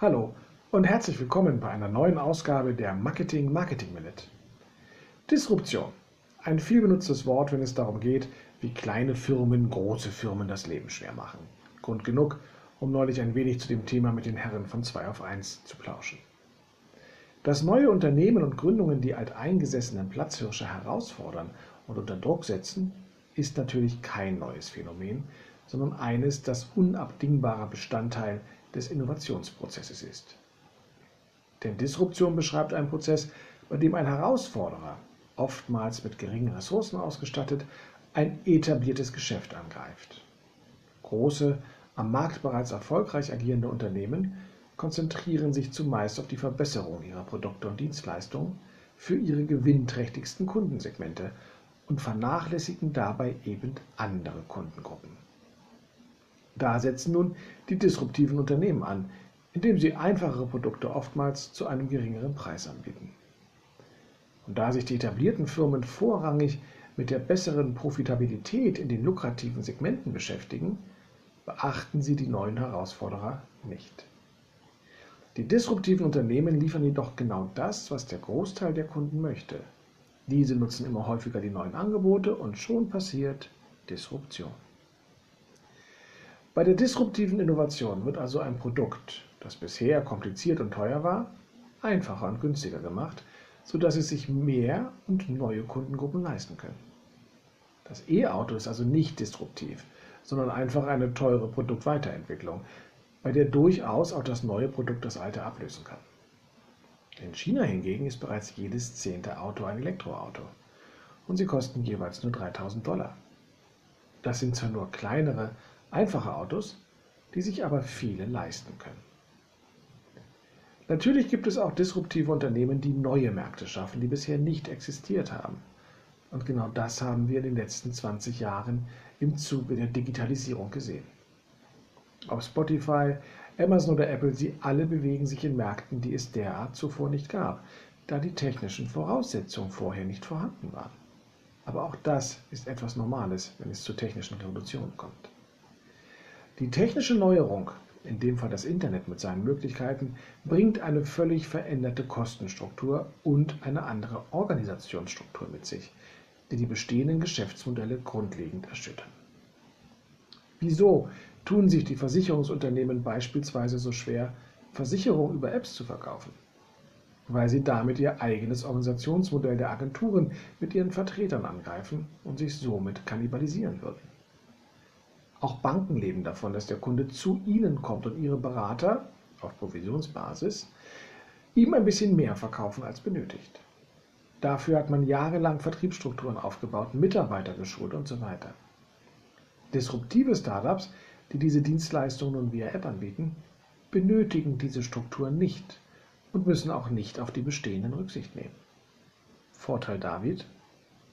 Hallo und herzlich willkommen bei einer neuen Ausgabe der Marketing Marketing Minute. Disruption. Ein vielbenutztes Wort, wenn es darum geht, wie kleine Firmen große Firmen das Leben schwer machen. Grund genug, um neulich ein wenig zu dem Thema mit den Herren von 2 auf 1 zu plauschen. Dass neue Unternehmen und Gründungen die alteingesessenen Platzhirsche herausfordern und unter Druck setzen, ist natürlich kein neues Phänomen, sondern eines, das unabdingbarer Bestandteil des Innovationsprozesses ist. Denn Disruption beschreibt einen Prozess, bei dem ein Herausforderer, oftmals mit geringen Ressourcen ausgestattet, ein etabliertes Geschäft angreift. Große, am Markt bereits erfolgreich agierende Unternehmen konzentrieren sich zumeist auf die Verbesserung ihrer Produkte und Dienstleistungen für ihre gewinnträchtigsten Kundensegmente und vernachlässigen dabei eben andere Kundengruppen. Da setzen nun die disruptiven Unternehmen an, indem sie einfachere Produkte oftmals zu einem geringeren Preis anbieten. Und da sich die etablierten Firmen vorrangig mit der besseren Profitabilität in den lukrativen Segmenten beschäftigen, beachten sie die neuen Herausforderer nicht. Die disruptiven Unternehmen liefern jedoch genau das, was der Großteil der Kunden möchte. Diese nutzen immer häufiger die neuen Angebote und schon passiert Disruption. Bei der disruptiven Innovation wird also ein Produkt, das bisher kompliziert und teuer war, einfacher und günstiger gemacht, sodass es sich mehr und neue Kundengruppen leisten können. Das E-Auto ist also nicht disruptiv, sondern einfach eine teure Produktweiterentwicklung, bei der durchaus auch das neue Produkt das alte ablösen kann. In China hingegen ist bereits jedes zehnte Auto ein Elektroauto und sie kosten jeweils nur 3000 Dollar. Das sind zwar nur kleinere, Einfache Autos, die sich aber viele leisten können. Natürlich gibt es auch disruptive Unternehmen, die neue Märkte schaffen, die bisher nicht existiert haben. Und genau das haben wir in den letzten 20 Jahren im Zuge der Digitalisierung gesehen. Ob Spotify, Amazon oder Apple, sie alle bewegen sich in Märkten, die es derart zuvor nicht gab, da die technischen Voraussetzungen vorher nicht vorhanden waren. Aber auch das ist etwas Normales, wenn es zu technischen Revolutionen kommt. Die technische Neuerung, in dem Fall das Internet mit seinen Möglichkeiten, bringt eine völlig veränderte Kostenstruktur und eine andere Organisationsstruktur mit sich, die die bestehenden Geschäftsmodelle grundlegend erschüttern. Wieso tun sich die Versicherungsunternehmen beispielsweise so schwer, Versicherungen über Apps zu verkaufen? Weil sie damit ihr eigenes Organisationsmodell der Agenturen mit ihren Vertretern angreifen und sich somit kannibalisieren würden. Auch Banken leben davon, dass der Kunde zu ihnen kommt und ihre Berater auf Provisionsbasis ihm ein bisschen mehr verkaufen als benötigt. Dafür hat man jahrelang Vertriebsstrukturen aufgebaut, Mitarbeiter geschult und so weiter. Disruptive Startups, die diese Dienstleistungen nun via App anbieten, benötigen diese Strukturen nicht und müssen auch nicht auf die bestehenden Rücksicht nehmen. Vorteil David,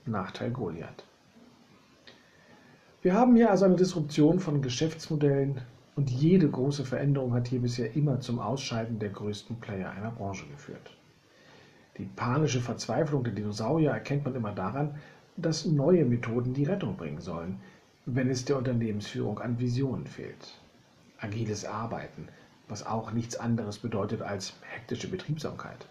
Nachteil Goliath. Wir haben hier also eine Disruption von Geschäftsmodellen und jede große Veränderung hat hier bisher immer zum Ausscheiden der größten Player einer Branche geführt. Die panische Verzweiflung der Dinosaurier erkennt man immer daran, dass neue Methoden die Rettung bringen sollen, wenn es der Unternehmensführung an Visionen fehlt. Agiles Arbeiten, was auch nichts anderes bedeutet als hektische Betriebsamkeit.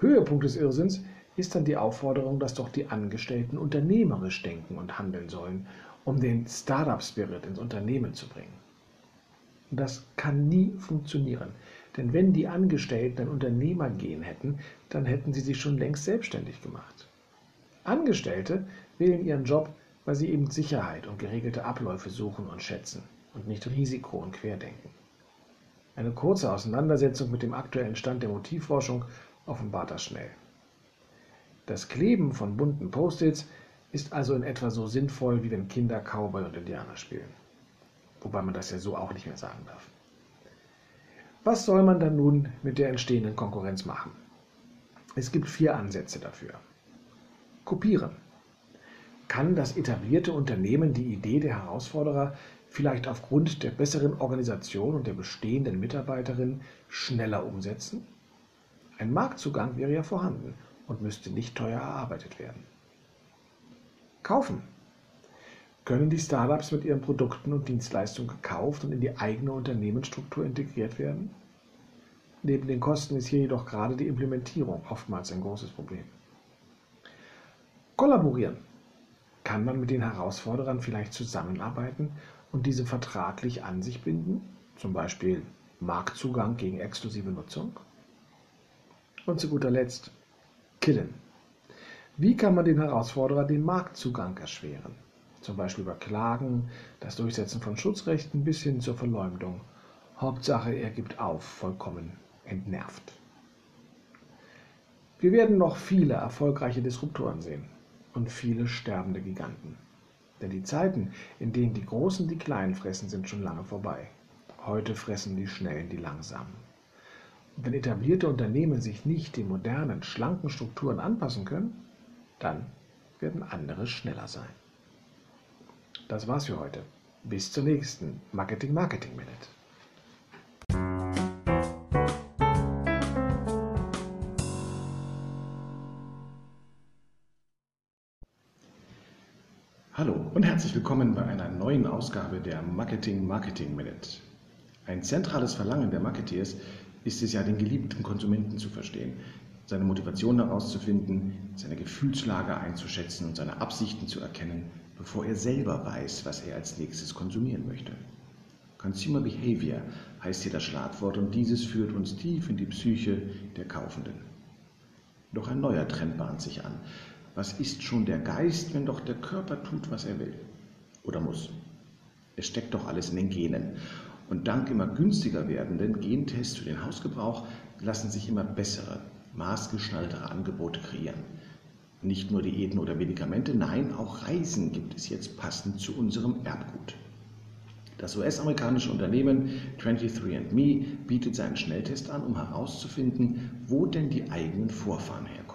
Höhepunkt des Irrsinns ist dann die Aufforderung, dass doch die Angestellten unternehmerisch denken und handeln sollen, um den Startup-Spirit ins Unternehmen zu bringen. Das kann nie funktionieren, denn wenn die Angestellten ein Unternehmergehen hätten, dann hätten sie sich schon längst selbstständig gemacht. Angestellte wählen ihren Job, weil sie eben Sicherheit und geregelte Abläufe suchen und schätzen und nicht Risiko und Querdenken. Eine kurze Auseinandersetzung mit dem aktuellen Stand der Motivforschung offenbart das schnell. Das Kleben von bunten Post-its ist also in etwa so sinnvoll, wie wenn Kinder Cowboy und Indianer spielen. Wobei man das ja so auch nicht mehr sagen darf. Was soll man dann nun mit der entstehenden Konkurrenz machen? Es gibt vier Ansätze dafür. Kopieren. Kann das etablierte Unternehmen die Idee der Herausforderer vielleicht aufgrund der besseren Organisation und der bestehenden Mitarbeiterinnen schneller umsetzen? Ein Marktzugang wäre ja vorhanden und müsste nicht teuer erarbeitet werden. Kaufen. Können die Startups mit ihren Produkten und Dienstleistungen gekauft und in die eigene Unternehmensstruktur integriert werden? Neben den Kosten ist hier jedoch gerade die Implementierung oftmals ein großes Problem. Kollaborieren. Kann man mit den Herausforderern vielleicht zusammenarbeiten und diese vertraglich an sich binden? Zum Beispiel Marktzugang gegen exklusive Nutzung? Und zu guter Letzt, killen. Wie kann man den Herausforderer den Marktzugang erschweren? Zum Beispiel über Klagen, das Durchsetzen von Schutzrechten bis hin zur Verleumdung. Hauptsache, er gibt auf, vollkommen entnervt. Wir werden noch viele erfolgreiche Disruptoren sehen und viele sterbende Giganten. Denn die Zeiten, in denen die Großen die Kleinen fressen, sind schon lange vorbei. Heute fressen die Schnellen die Langsamen. Wenn etablierte Unternehmen sich nicht den modernen, schlanken Strukturen anpassen können, dann werden andere schneller sein. Das war's für heute. Bis zur nächsten Marketing Marketing Minute. Hallo und herzlich willkommen bei einer neuen Ausgabe der Marketing Marketing Minute. Ein zentrales Verlangen der Marketeers ist es ja, den geliebten Konsumenten zu verstehen, seine Motivation herauszufinden, seine Gefühlslage einzuschätzen und seine Absichten zu erkennen, bevor er selber weiß, was er als nächstes konsumieren möchte. Consumer Behavior heißt hier das Schlagwort und dieses führt uns tief in die Psyche der Kaufenden. Doch ein neuer Trend bahnt sich an. Was ist schon der Geist, wenn doch der Körper tut, was er will oder muss? Es steckt doch alles in den Genen. Und dank immer günstiger werdenden Gentests für den Hausgebrauch lassen sich immer bessere, maßgeschneidertere Angebote kreieren. Nicht nur Diäten oder Medikamente, nein, auch Reisen gibt es jetzt passend zu unserem Erbgut. Das US-amerikanische Unternehmen 23andMe bietet seinen Schnelltest an, um herauszufinden, wo denn die eigenen Vorfahren herkommen.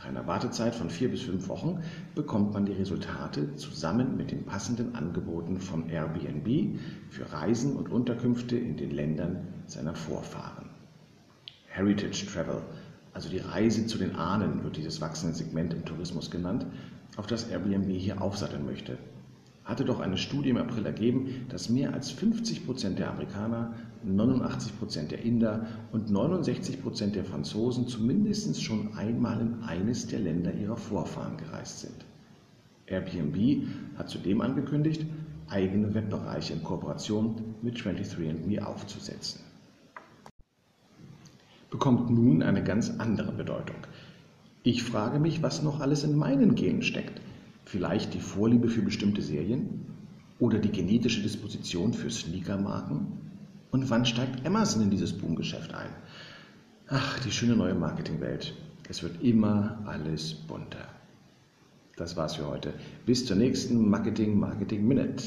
Nach einer Wartezeit von vier bis fünf Wochen bekommt man die Resultate zusammen mit den passenden Angeboten von Airbnb für Reisen und Unterkünfte in den Ländern seiner Vorfahren. Heritage Travel, also die Reise zu den Ahnen, wird dieses wachsende Segment im Tourismus genannt, auf das Airbnb hier aufsatteln möchte. Hatte doch eine Studie im April ergeben, dass mehr als 50 Prozent der Amerikaner, 89 Prozent der Inder und 69 Prozent der Franzosen zumindest schon einmal in eines der Länder ihrer Vorfahren gereist sind. Airbnb hat zudem angekündigt, eigene Webbereiche in Kooperation mit 23andMe aufzusetzen bekommt nun eine ganz andere Bedeutung. Ich frage mich, was noch alles in meinen Genen steckt. Vielleicht die Vorliebe für bestimmte Serien? Oder die genetische Disposition für Sneakermarken? Und wann steigt Amazon in dieses Boomgeschäft ein? Ach, die schöne neue Marketingwelt. Es wird immer alles bunter. Das war's für heute. Bis zur nächsten Marketing Marketing Minute.